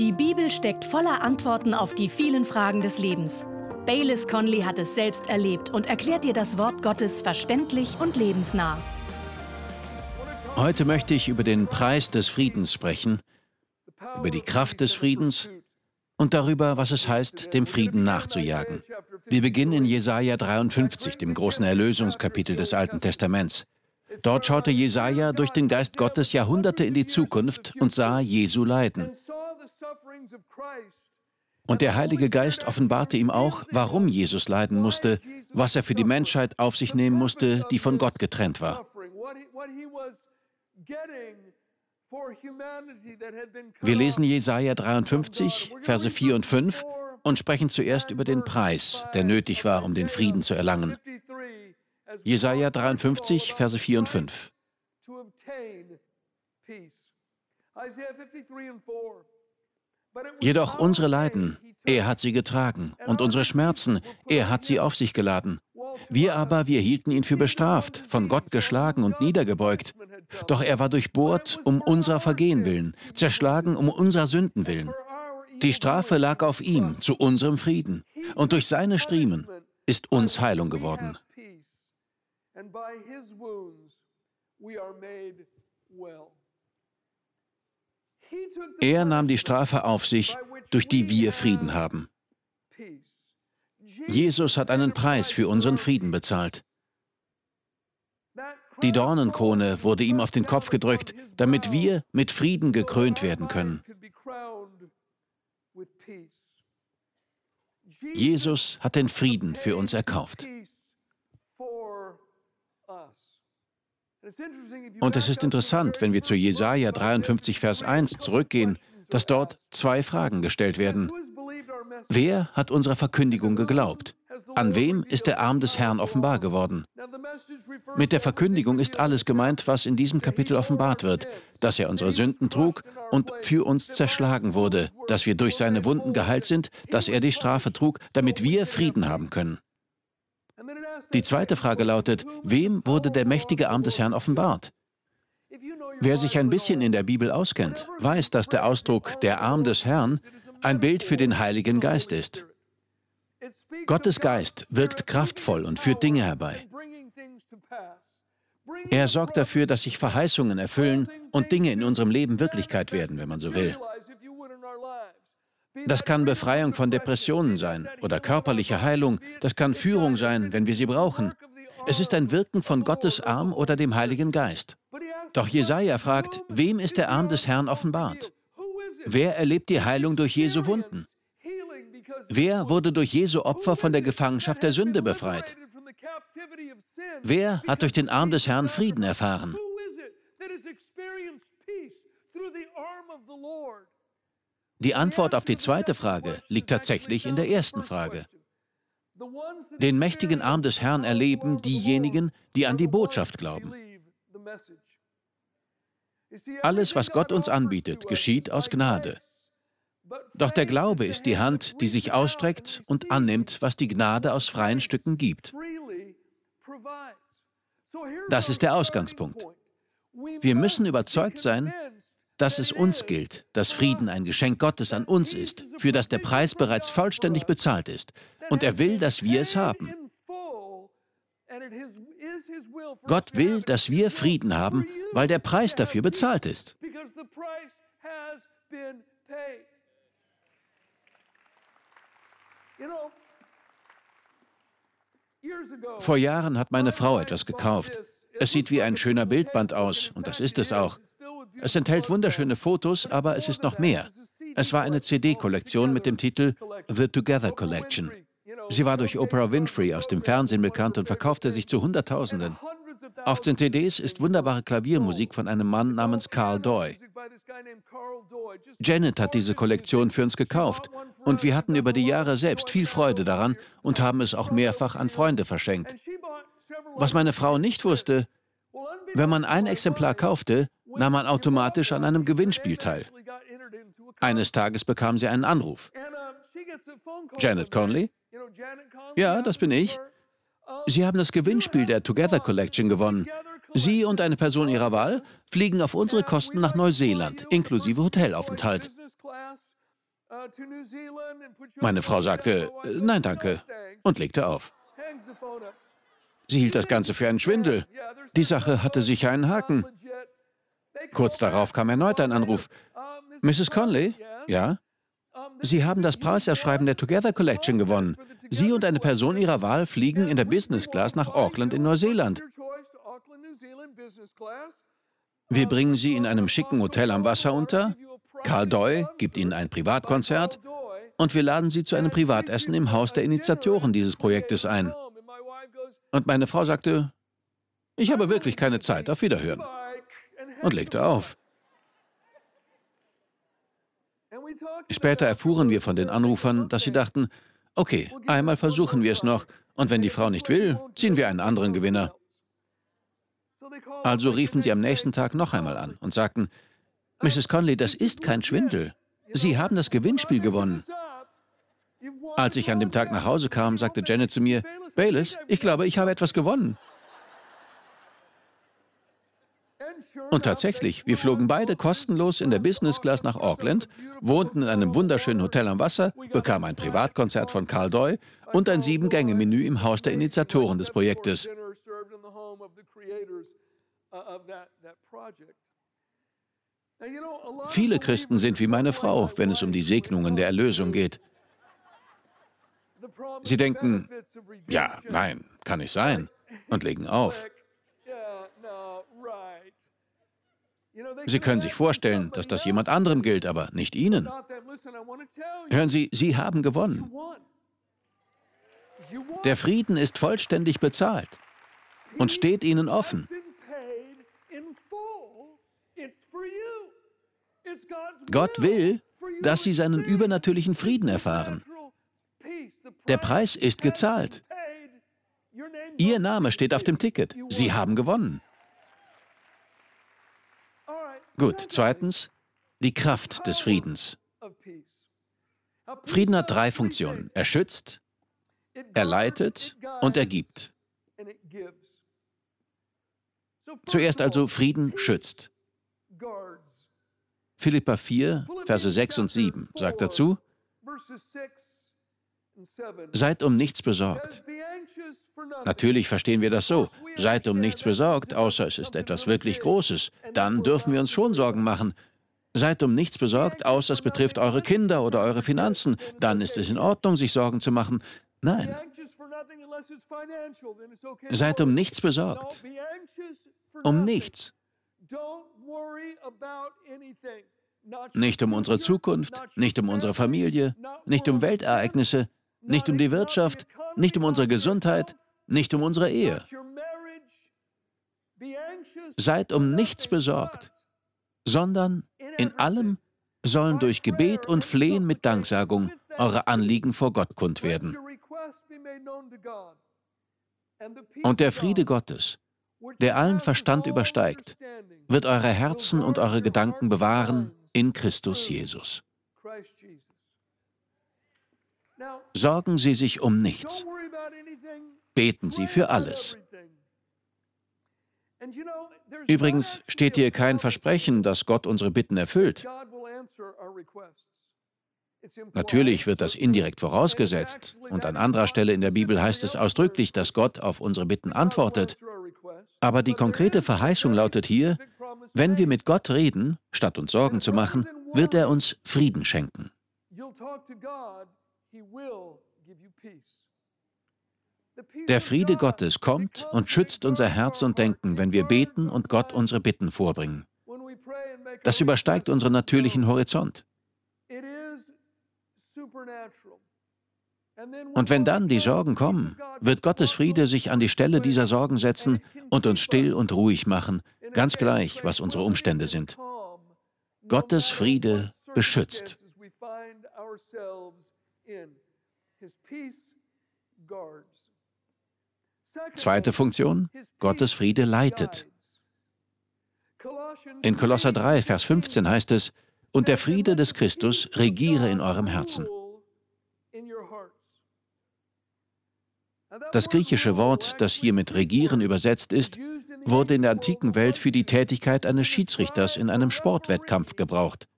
Die Bibel steckt voller Antworten auf die vielen Fragen des Lebens. Baylis Conley hat es selbst erlebt und erklärt dir das Wort Gottes verständlich und lebensnah. Heute möchte ich über den Preis des Friedens sprechen, über die Kraft des Friedens und darüber, was es heißt, dem Frieden nachzujagen. Wir beginnen in Jesaja 53, dem großen Erlösungskapitel des Alten Testaments. Dort schaute Jesaja durch den Geist Gottes Jahrhunderte in die Zukunft und sah Jesu Leiden. Und der Heilige Geist offenbarte ihm auch, warum Jesus leiden musste, was er für die Menschheit auf sich nehmen musste, die von Gott getrennt war. Wir lesen Jesaja 53, Verse 4 und 5 und sprechen zuerst über den Preis, der nötig war, um den Frieden zu erlangen. Jesaja 53, Verse 4 und 5. Jedoch unsere Leiden, er hat sie getragen, und unsere Schmerzen, er hat sie auf sich geladen. Wir aber, wir hielten ihn für bestraft, von Gott geschlagen und niedergebeugt. Doch er war durchbohrt um unser Vergehen willen, zerschlagen um unserer Sünden willen. Die Strafe lag auf ihm zu unserem Frieden, und durch seine Striemen ist uns Heilung geworden. Er nahm die Strafe auf sich, durch die wir Frieden haben. Jesus hat einen Preis für unseren Frieden bezahlt. Die Dornenkrone wurde ihm auf den Kopf gedrückt, damit wir mit Frieden gekrönt werden können. Jesus hat den Frieden für uns erkauft. Und es ist interessant, wenn wir zu Jesaja 53, Vers 1 zurückgehen, dass dort zwei Fragen gestellt werden. Wer hat unserer Verkündigung geglaubt? An wem ist der Arm des Herrn offenbar geworden? Mit der Verkündigung ist alles gemeint, was in diesem Kapitel offenbart wird, dass er unsere Sünden trug und für uns zerschlagen wurde, dass wir durch seine Wunden geheilt sind, dass er die Strafe trug, damit wir Frieden haben können. Die zweite Frage lautet, wem wurde der mächtige Arm des Herrn offenbart? Wer sich ein bisschen in der Bibel auskennt, weiß, dass der Ausdruck der Arm des Herrn ein Bild für den Heiligen Geist ist. Gottes Geist wirkt kraftvoll und führt Dinge herbei. Er sorgt dafür, dass sich Verheißungen erfüllen und Dinge in unserem Leben Wirklichkeit werden, wenn man so will. Das kann Befreiung von Depressionen sein oder körperliche Heilung. Das kann Führung sein, wenn wir sie brauchen. Es ist ein Wirken von Gottes Arm oder dem Heiligen Geist. Doch Jesaja fragt, wem ist der Arm des Herrn offenbart? Wer erlebt die Heilung durch Jesu Wunden? Wer wurde durch Jesu Opfer von der Gefangenschaft der Sünde befreit? Wer hat durch den Arm des Herrn Frieden erfahren? Die Antwort auf die zweite Frage liegt tatsächlich in der ersten Frage. Den mächtigen Arm des Herrn erleben diejenigen, die an die Botschaft glauben. Alles, was Gott uns anbietet, geschieht aus Gnade. Doch der Glaube ist die Hand, die sich ausstreckt und annimmt, was die Gnade aus freien Stücken gibt. Das ist der Ausgangspunkt. Wir müssen überzeugt sein, dass es uns gilt, dass Frieden ein Geschenk Gottes an uns ist, für das der Preis bereits vollständig bezahlt ist. Und er will, dass wir es haben. Gott will, dass wir Frieden haben, weil der Preis dafür bezahlt ist. Vor Jahren hat meine Frau etwas gekauft. Es sieht wie ein schöner Bildband aus, und das ist es auch. Es enthält wunderschöne Fotos, aber es ist noch mehr. Es war eine CD-Kollektion mit dem Titel The Together Collection. Sie war durch Oprah Winfrey aus dem Fernsehen bekannt und verkaufte sich zu Hunderttausenden. Auf den CDs ist wunderbare Klaviermusik von einem Mann namens Carl Doy. Janet hat diese Kollektion für uns gekauft und wir hatten über die Jahre selbst viel Freude daran und haben es auch mehrfach an Freunde verschenkt. Was meine Frau nicht wusste, wenn man ein Exemplar kaufte, nahm man automatisch an einem Gewinnspiel teil. Eines Tages bekam sie einen Anruf. Janet Conley? Ja, das bin ich. Sie haben das Gewinnspiel der Together Collection gewonnen. Sie und eine Person Ihrer Wahl fliegen auf unsere Kosten nach Neuseeland, inklusive Hotelaufenthalt. Meine Frau sagte, nein, danke, und legte auf. Sie hielt das Ganze für einen Schwindel. Die Sache hatte sicher einen Haken. Kurz darauf kam erneut ein Anruf. Mrs. Conley? Ja? Sie haben das Preiserschreiben der Together Collection gewonnen. Sie und eine Person Ihrer Wahl fliegen in der Business Class nach Auckland in Neuseeland. Wir bringen Sie in einem schicken Hotel am Wasser unter. Carl Doy gibt Ihnen ein Privatkonzert und wir laden Sie zu einem Privatessen im Haus der Initiatoren dieses Projektes ein. Und meine Frau sagte, ich habe wirklich keine Zeit, auf Wiederhören. Und legte auf. Später erfuhren wir von den Anrufern, dass sie dachten, okay, einmal versuchen wir es noch, und wenn die Frau nicht will, ziehen wir einen anderen Gewinner. Also riefen sie am nächsten Tag noch einmal an und sagten, Mrs. Conley, das ist kein Schwindel. Sie haben das Gewinnspiel gewonnen. Als ich an dem Tag nach Hause kam, sagte Janet zu mir, Bayless, ich glaube, ich habe etwas gewonnen. Und tatsächlich, wir flogen beide kostenlos in der Business Class nach Auckland, wohnten in einem wunderschönen Hotel am Wasser, bekamen ein Privatkonzert von Carl Doy und ein Sieben-Gänge-Menü im Haus der Initiatoren des Projektes. Viele Christen sind wie meine Frau, wenn es um die Segnungen der Erlösung geht. Sie denken, ja, nein, kann nicht sein, und legen auf. Sie können sich vorstellen, dass das jemand anderem gilt, aber nicht Ihnen. Hören Sie, Sie haben gewonnen. Der Frieden ist vollständig bezahlt und steht Ihnen offen. Gott will, dass Sie seinen übernatürlichen Frieden erfahren. Der Preis ist gezahlt. Ihr Name steht auf dem Ticket. Sie haben gewonnen. Gut, zweitens, die Kraft des Friedens. Frieden hat drei Funktionen. Er schützt, er leitet und er gibt. Zuerst also Frieden schützt. Philippa 4, Verse 6 und 7 sagt dazu, Seid um nichts besorgt. Natürlich verstehen wir das so. Seid um nichts besorgt, außer es ist etwas wirklich Großes. Dann dürfen wir uns schon Sorgen machen. Seid um nichts besorgt, außer es betrifft eure Kinder oder eure Finanzen. Dann ist es in Ordnung, sich Sorgen zu machen. Nein. Seid um nichts besorgt. Um nichts. Nicht um unsere Zukunft, nicht um unsere Familie, nicht um Weltereignisse, nicht um die Wirtschaft, nicht um unsere Gesundheit, nicht um unsere Ehe. Seid um nichts besorgt, sondern in allem sollen durch Gebet und Flehen mit Danksagung eure Anliegen vor Gott kund werden. Und der Friede Gottes, der allen Verstand übersteigt, wird eure Herzen und eure Gedanken bewahren in Christus Jesus. Sorgen Sie sich um nichts. Beten Sie für alles. Übrigens steht hier kein Versprechen, dass Gott unsere Bitten erfüllt. Natürlich wird das indirekt vorausgesetzt, und an anderer Stelle in der Bibel heißt es ausdrücklich, dass Gott auf unsere Bitten antwortet. Aber die konkrete Verheißung lautet hier, wenn wir mit Gott reden, statt uns Sorgen zu machen, wird er uns Frieden schenken. Der Friede Gottes kommt und schützt unser Herz und Denken, wenn wir beten und Gott unsere Bitten vorbringen. Das übersteigt unseren natürlichen Horizont. Und wenn dann die Sorgen kommen, wird Gottes Friede sich an die Stelle dieser Sorgen setzen und uns still und ruhig machen, ganz gleich, was unsere Umstände sind. Gottes Friede beschützt. Zweite Funktion, Gottes Friede leitet. In Kolosser 3, Vers 15 heißt es, und der Friede des Christus regiere in eurem Herzen. Das griechische Wort, das hier mit regieren übersetzt ist, wurde in der antiken Welt für die Tätigkeit eines Schiedsrichters in einem Sportwettkampf gebraucht.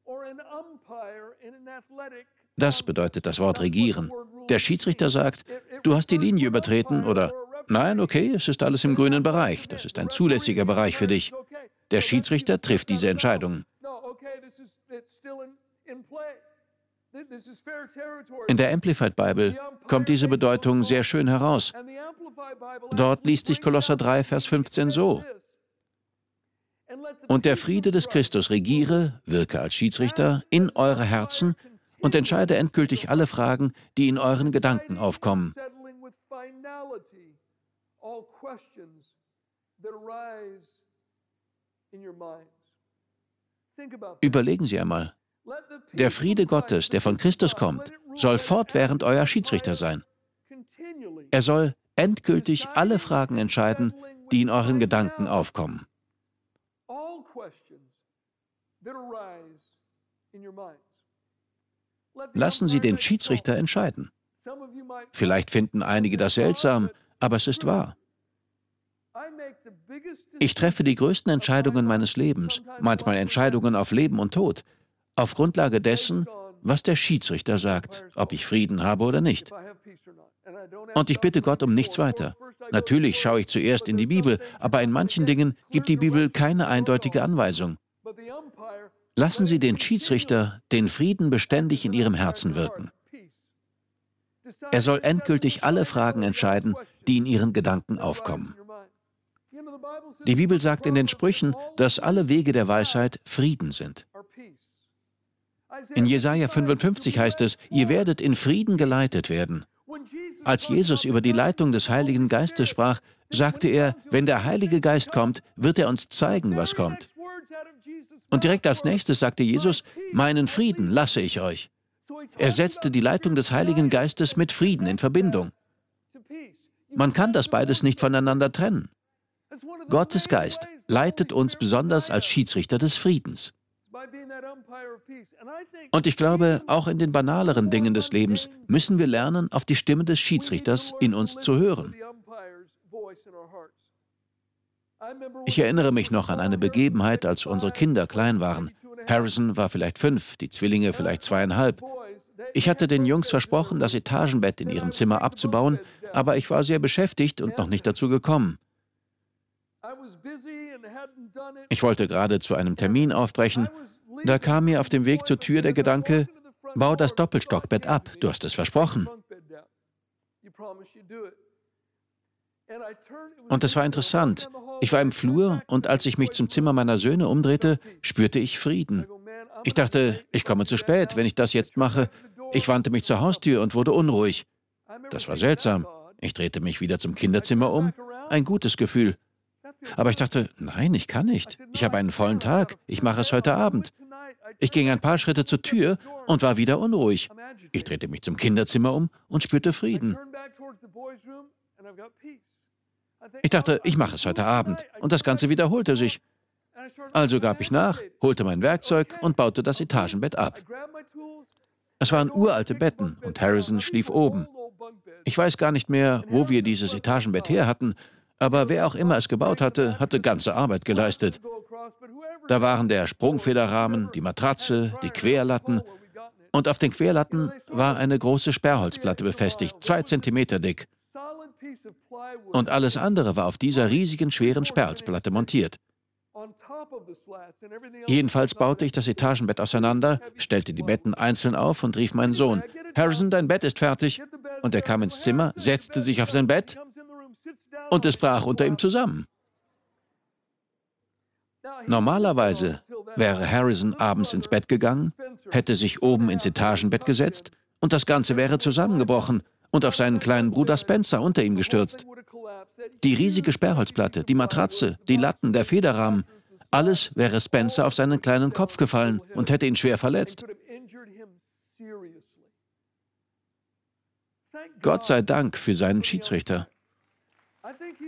Das bedeutet das Wort regieren. Der Schiedsrichter sagt, du hast die Linie übertreten oder nein, okay, es ist alles im grünen Bereich, das ist ein zulässiger Bereich für dich. Der Schiedsrichter trifft diese Entscheidungen. In der Amplified Bible kommt diese Bedeutung sehr schön heraus. Dort liest sich Kolosser 3, Vers 15 so. Und der Friede des Christus regiere, wirke als Schiedsrichter in eure Herzen und entscheide endgültig alle Fragen, die in euren Gedanken aufkommen. Überlegen Sie einmal. Der Friede Gottes, der von Christus kommt, soll fortwährend euer Schiedsrichter sein. Er soll endgültig alle Fragen entscheiden, die in euren Gedanken aufkommen. Lassen Sie den Schiedsrichter entscheiden. Vielleicht finden einige das seltsam, aber es ist wahr. Ich treffe die größten Entscheidungen meines Lebens, manchmal Entscheidungen auf Leben und Tod, auf Grundlage dessen, was der Schiedsrichter sagt, ob ich Frieden habe oder nicht. Und ich bitte Gott um nichts weiter. Natürlich schaue ich zuerst in die Bibel, aber in manchen Dingen gibt die Bibel keine eindeutige Anweisung. Lassen Sie den Schiedsrichter den Frieden beständig in Ihrem Herzen wirken. Er soll endgültig alle Fragen entscheiden, die in Ihren Gedanken aufkommen. Die Bibel sagt in den Sprüchen, dass alle Wege der Weisheit Frieden sind. In Jesaja 55 heißt es: Ihr werdet in Frieden geleitet werden. Als Jesus über die Leitung des Heiligen Geistes sprach, sagte er: Wenn der Heilige Geist kommt, wird er uns zeigen, was kommt. Und direkt als nächstes sagte Jesus: Meinen Frieden lasse ich euch. Er setzte die Leitung des Heiligen Geistes mit Frieden in Verbindung. Man kann das beides nicht voneinander trennen. Gottes Geist leitet uns besonders als Schiedsrichter des Friedens. Und ich glaube, auch in den banaleren Dingen des Lebens müssen wir lernen, auf die Stimme des Schiedsrichters in uns zu hören. Ich erinnere mich noch an eine Begebenheit, als unsere Kinder klein waren. Harrison war vielleicht fünf, die Zwillinge vielleicht zweieinhalb. Ich hatte den Jungs versprochen, das Etagenbett in ihrem Zimmer abzubauen, aber ich war sehr beschäftigt und noch nicht dazu gekommen. Ich wollte gerade zu einem Termin aufbrechen, da kam mir auf dem Weg zur Tür der Gedanke, bau das Doppelstockbett ab, du hast es versprochen. Und es war interessant. Ich war im Flur und als ich mich zum Zimmer meiner Söhne umdrehte, spürte ich Frieden. Ich dachte, ich komme zu spät, wenn ich das jetzt mache. Ich wandte mich zur Haustür und wurde unruhig. Das war seltsam. Ich drehte mich wieder zum Kinderzimmer um. Ein gutes Gefühl. Aber ich dachte, nein, ich kann nicht. Ich habe einen vollen Tag. Ich mache es heute Abend. Ich ging ein paar Schritte zur Tür und war wieder unruhig. Ich drehte mich zum Kinderzimmer um und spürte Frieden. Ich dachte, ich mache es heute Abend. Und das Ganze wiederholte sich. Also gab ich nach, holte mein Werkzeug und baute das Etagenbett ab. Es waren uralte Betten und Harrison schlief oben. Ich weiß gar nicht mehr, wo wir dieses Etagenbett her hatten, aber wer auch immer es gebaut hatte, hatte ganze Arbeit geleistet. Da waren der Sprungfederrahmen, die Matratze, die Querlatten und auf den Querlatten war eine große Sperrholzplatte befestigt, zwei Zentimeter dick. Und alles andere war auf dieser riesigen, schweren Sperrholzplatte montiert. Jedenfalls baute ich das Etagenbett auseinander, stellte die Betten einzeln auf und rief meinen Sohn, Harrison, dein Bett ist fertig. Und er kam ins Zimmer, setzte sich auf sein Bett und es brach unter ihm zusammen. Normalerweise wäre Harrison abends ins Bett gegangen, hätte sich oben ins Etagenbett gesetzt und das Ganze wäre zusammengebrochen und auf seinen kleinen Bruder Spencer unter ihm gestürzt. Die riesige Sperrholzplatte, die Matratze, die Latten, der Federrahmen, alles wäre Spencer auf seinen kleinen Kopf gefallen und hätte ihn schwer verletzt. Gott sei Dank für seinen Schiedsrichter.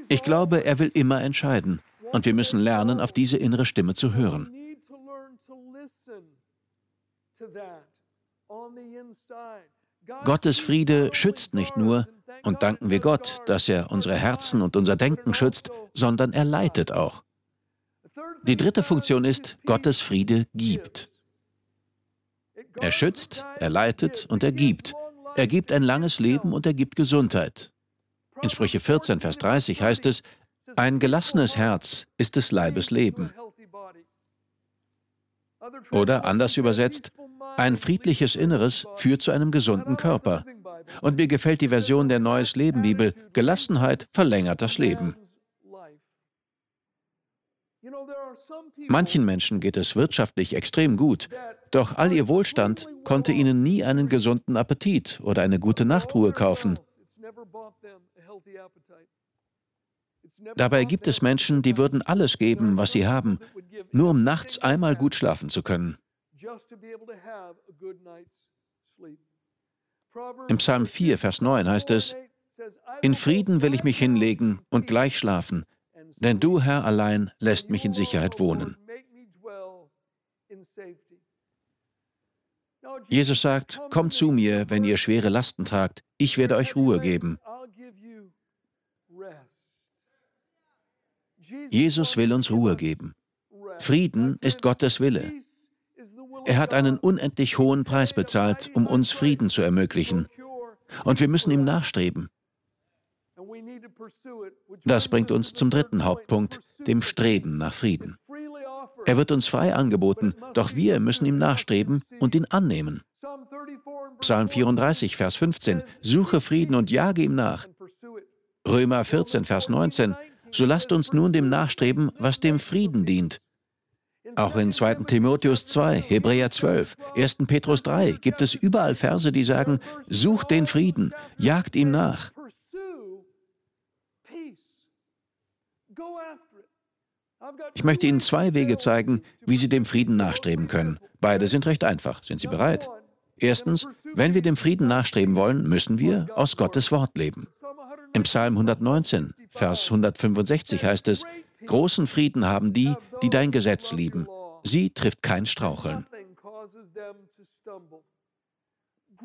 Ich glaube, er will immer entscheiden. Und wir müssen lernen, auf diese innere Stimme zu hören. Gottes Friede schützt nicht nur, und danken wir Gott, dass er unsere Herzen und unser Denken schützt, sondern er leitet auch. Die dritte Funktion ist, Gottes Friede gibt. Er schützt, er leitet und er gibt. Er gibt ein langes Leben und er gibt Gesundheit. In Sprüche 14, Vers 30 heißt es, ein gelassenes Herz ist des Leibes Leben. Oder anders übersetzt, ein friedliches Inneres führt zu einem gesunden Körper. Und mir gefällt die Version der Neues Leben Bibel, Gelassenheit verlängert das Leben. Manchen Menschen geht es wirtschaftlich extrem gut, doch all ihr Wohlstand konnte ihnen nie einen gesunden Appetit oder eine gute Nachtruhe kaufen. Dabei gibt es Menschen, die würden alles geben, was sie haben, nur um nachts einmal gut schlafen zu können. Im Psalm 4, Vers 9 heißt es, In Frieden will ich mich hinlegen und gleich schlafen, denn du, Herr, allein lässt mich in Sicherheit wohnen. Jesus sagt, kommt zu mir, wenn ihr schwere Lasten tragt, ich werde euch Ruhe geben. Jesus will uns Ruhe geben. Frieden ist Gottes Wille. Er hat einen unendlich hohen Preis bezahlt, um uns Frieden zu ermöglichen. Und wir müssen ihm nachstreben. Das bringt uns zum dritten Hauptpunkt, dem Streben nach Frieden. Er wird uns frei angeboten, doch wir müssen ihm nachstreben und ihn annehmen. Psalm 34, Vers 15. Suche Frieden und jage ihm nach. Römer 14, Vers 19. So lasst uns nun dem nachstreben, was dem Frieden dient. Auch in 2. Timotheus 2, Hebräer 12, 1. Petrus 3 gibt es überall Verse, die sagen, sucht den Frieden, jagt ihm nach. Ich möchte Ihnen zwei Wege zeigen, wie Sie dem Frieden nachstreben können. Beide sind recht einfach. Sind Sie bereit? Erstens, wenn wir dem Frieden nachstreben wollen, müssen wir aus Gottes Wort leben. Im Psalm 119, Vers 165 heißt es, Großen Frieden haben die, die dein Gesetz lieben. Sie trifft kein Straucheln.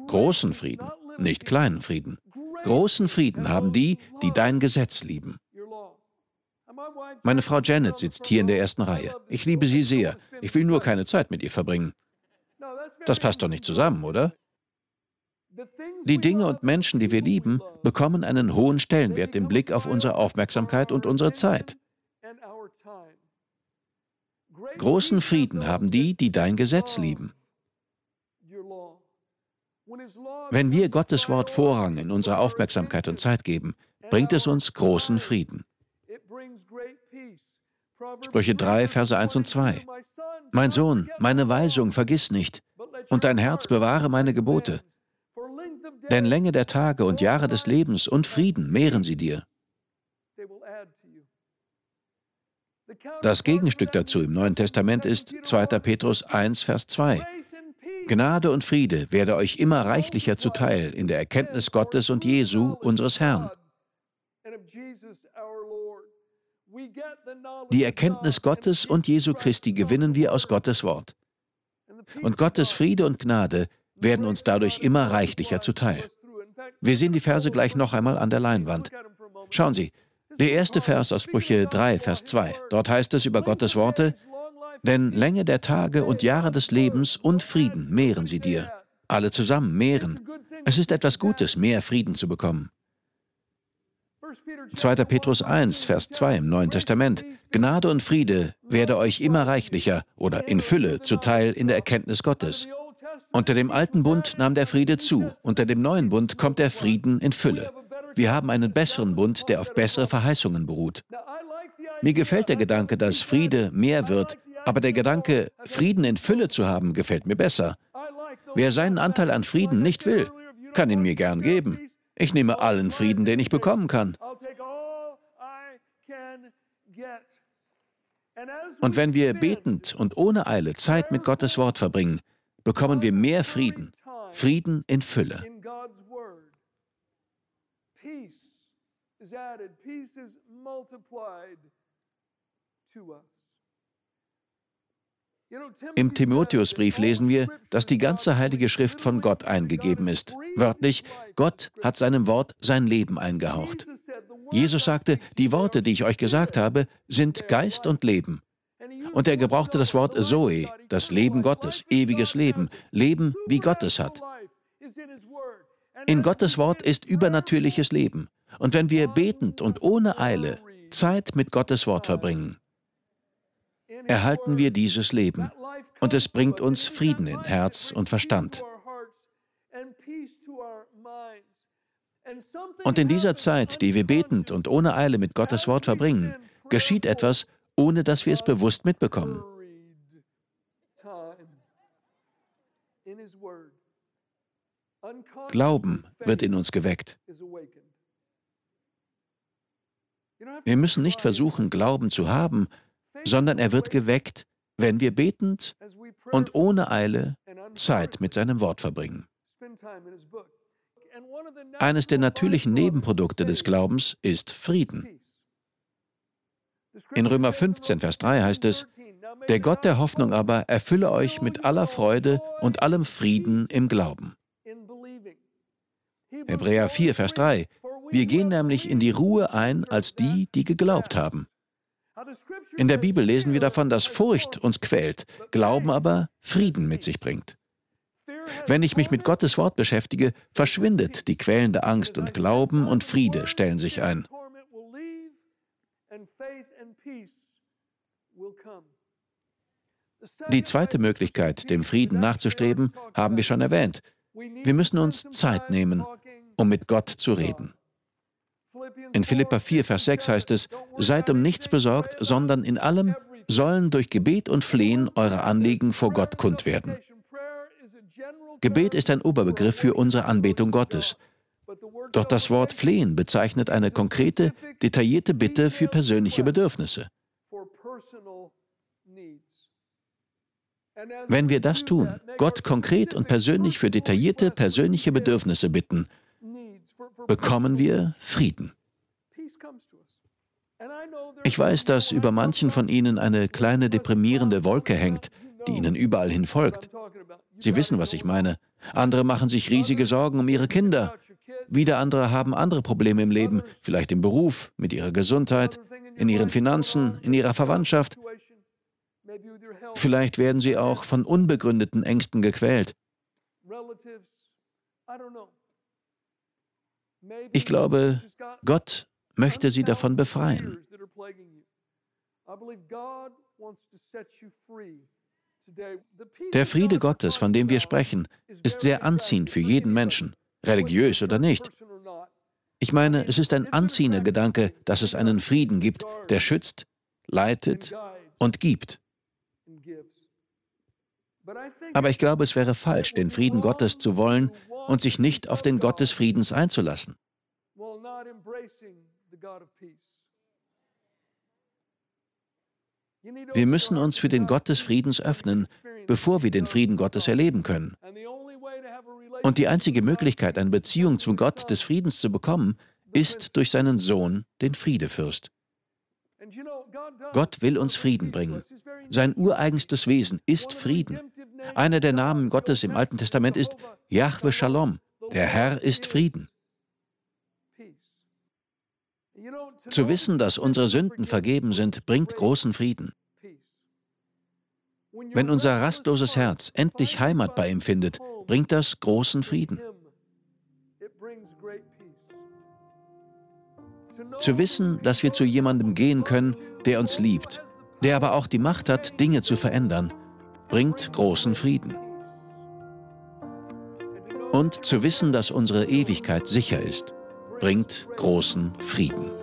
Großen Frieden, nicht kleinen Frieden. Großen Frieden haben die, die dein Gesetz lieben. Meine Frau Janet sitzt hier in der ersten Reihe. Ich liebe sie sehr. Ich will nur keine Zeit mit ihr verbringen. Das passt doch nicht zusammen, oder? Die Dinge und Menschen, die wir lieben, bekommen einen hohen Stellenwert im Blick auf unsere Aufmerksamkeit und unsere Zeit. Großen Frieden haben die, die dein Gesetz lieben. Wenn wir Gottes Wort Vorrang in unserer Aufmerksamkeit und Zeit geben, bringt es uns großen Frieden. Sprüche 3, Verse 1 und 2. Mein Sohn, meine Weisung vergiss nicht, und dein Herz bewahre meine Gebote. Denn Länge der Tage und Jahre des Lebens und Frieden mehren sie dir. Das Gegenstück dazu im Neuen Testament ist 2. Petrus 1, Vers 2. Gnade und Friede werde euch immer reichlicher zuteil in der Erkenntnis Gottes und Jesu, unseres Herrn. Die Erkenntnis Gottes und Jesu Christi gewinnen wir aus Gottes Wort. Und Gottes Friede und Gnade werden uns dadurch immer reichlicher zuteil. Wir sehen die Verse gleich noch einmal an der Leinwand. Schauen Sie, der erste Vers aus Sprüche 3, Vers 2. Dort heißt es über Gottes Worte, denn Länge der Tage und Jahre des Lebens und Frieden mehren sie dir. Alle zusammen mehren. Es ist etwas Gutes, mehr Frieden zu bekommen. 2. Petrus 1, Vers 2 im Neuen Testament. Gnade und Friede werde euch immer reichlicher oder in Fülle zuteil in der Erkenntnis Gottes. Unter dem alten Bund nahm der Friede zu, unter dem neuen Bund kommt der Frieden in Fülle. Wir haben einen besseren Bund, der auf bessere Verheißungen beruht. Mir gefällt der Gedanke, dass Friede mehr wird, aber der Gedanke, Frieden in Fülle zu haben, gefällt mir besser. Wer seinen Anteil an Frieden nicht will, kann ihn mir gern geben. Ich nehme allen Frieden, den ich bekommen kann. Und wenn wir betend und ohne Eile Zeit mit Gottes Wort verbringen, bekommen wir mehr Frieden, Frieden in Fülle. Im Timotheusbrief lesen wir, dass die ganze Heilige Schrift von Gott eingegeben ist. Wörtlich, Gott hat seinem Wort sein Leben eingehaucht. Jesus sagte, die Worte, die ich euch gesagt habe, sind Geist und Leben. Und er gebrauchte das Wort Zoe, das Leben Gottes, ewiges Leben, Leben, wie Gott es hat. In Gottes Wort ist übernatürliches Leben. Und wenn wir betend und ohne Eile Zeit mit Gottes Wort verbringen, erhalten wir dieses Leben und es bringt uns Frieden in Herz und Verstand. Und in dieser Zeit, die wir betend und ohne Eile mit Gottes Wort verbringen, geschieht etwas, ohne dass wir es bewusst mitbekommen. Glauben wird in uns geweckt. Wir müssen nicht versuchen, Glauben zu haben, sondern er wird geweckt, wenn wir betend und ohne Eile Zeit mit seinem Wort verbringen. Eines der natürlichen Nebenprodukte des Glaubens ist Frieden. In Römer 15, Vers 3 heißt es, der Gott der Hoffnung aber erfülle euch mit aller Freude und allem Frieden im Glauben. Hebräer 4, Vers 3, wir gehen nämlich in die Ruhe ein als die, die geglaubt haben. In der Bibel lesen wir davon, dass Furcht uns quält, Glauben aber Frieden mit sich bringt. Wenn ich mich mit Gottes Wort beschäftige, verschwindet die quälende Angst und Glauben und Friede stellen sich ein. Die zweite Möglichkeit, dem Frieden nachzustreben, haben wir schon erwähnt. Wir müssen uns Zeit nehmen, um mit Gott zu reden. In Philippa 4, Vers 6 heißt es, Seid um nichts besorgt, sondern in allem sollen durch Gebet und Flehen eure Anliegen vor Gott kund werden. Gebet ist ein Oberbegriff für unsere Anbetung Gottes. Doch das Wort Flehen bezeichnet eine konkrete, detaillierte Bitte für persönliche Bedürfnisse. Wenn wir das tun, Gott konkret und persönlich für detaillierte persönliche Bedürfnisse bitten, bekommen wir Frieden. Ich weiß, dass über manchen von Ihnen eine kleine deprimierende Wolke hängt, die Ihnen überall hin folgt. Sie wissen, was ich meine. Andere machen sich riesige Sorgen um ihre Kinder. Wieder andere haben andere Probleme im Leben, vielleicht im Beruf, mit ihrer Gesundheit, in ihren Finanzen, in ihrer Verwandtschaft. Vielleicht werden sie auch von unbegründeten Ängsten gequält. Ich glaube, Gott möchte sie davon befreien. Der Friede Gottes, von dem wir sprechen, ist sehr anziehend für jeden Menschen, religiös oder nicht. Ich meine, es ist ein anziehender Gedanke, dass es einen Frieden gibt, der schützt, leitet und gibt. Aber ich glaube, es wäre falsch, den Frieden Gottes zu wollen und sich nicht auf den Gott des Friedens einzulassen. Wir müssen uns für den Gott des Friedens öffnen, bevor wir den Frieden Gottes erleben können. Und die einzige Möglichkeit, eine Beziehung zum Gott des Friedens zu bekommen, ist durch seinen Sohn, den Friedefürst. Gott will uns Frieden bringen. Sein ureigenstes Wesen ist Frieden. Einer der Namen Gottes im Alten Testament ist Yahweh Shalom. Der Herr ist Frieden. Zu wissen, dass unsere Sünden vergeben sind, bringt großen Frieden. Wenn unser rastloses Herz endlich Heimat bei ihm findet, bringt das großen Frieden. Zu wissen, dass wir zu jemandem gehen können, der uns liebt, der aber auch die Macht hat, Dinge zu verändern, bringt großen Frieden. Und zu wissen, dass unsere Ewigkeit sicher ist, bringt großen Frieden.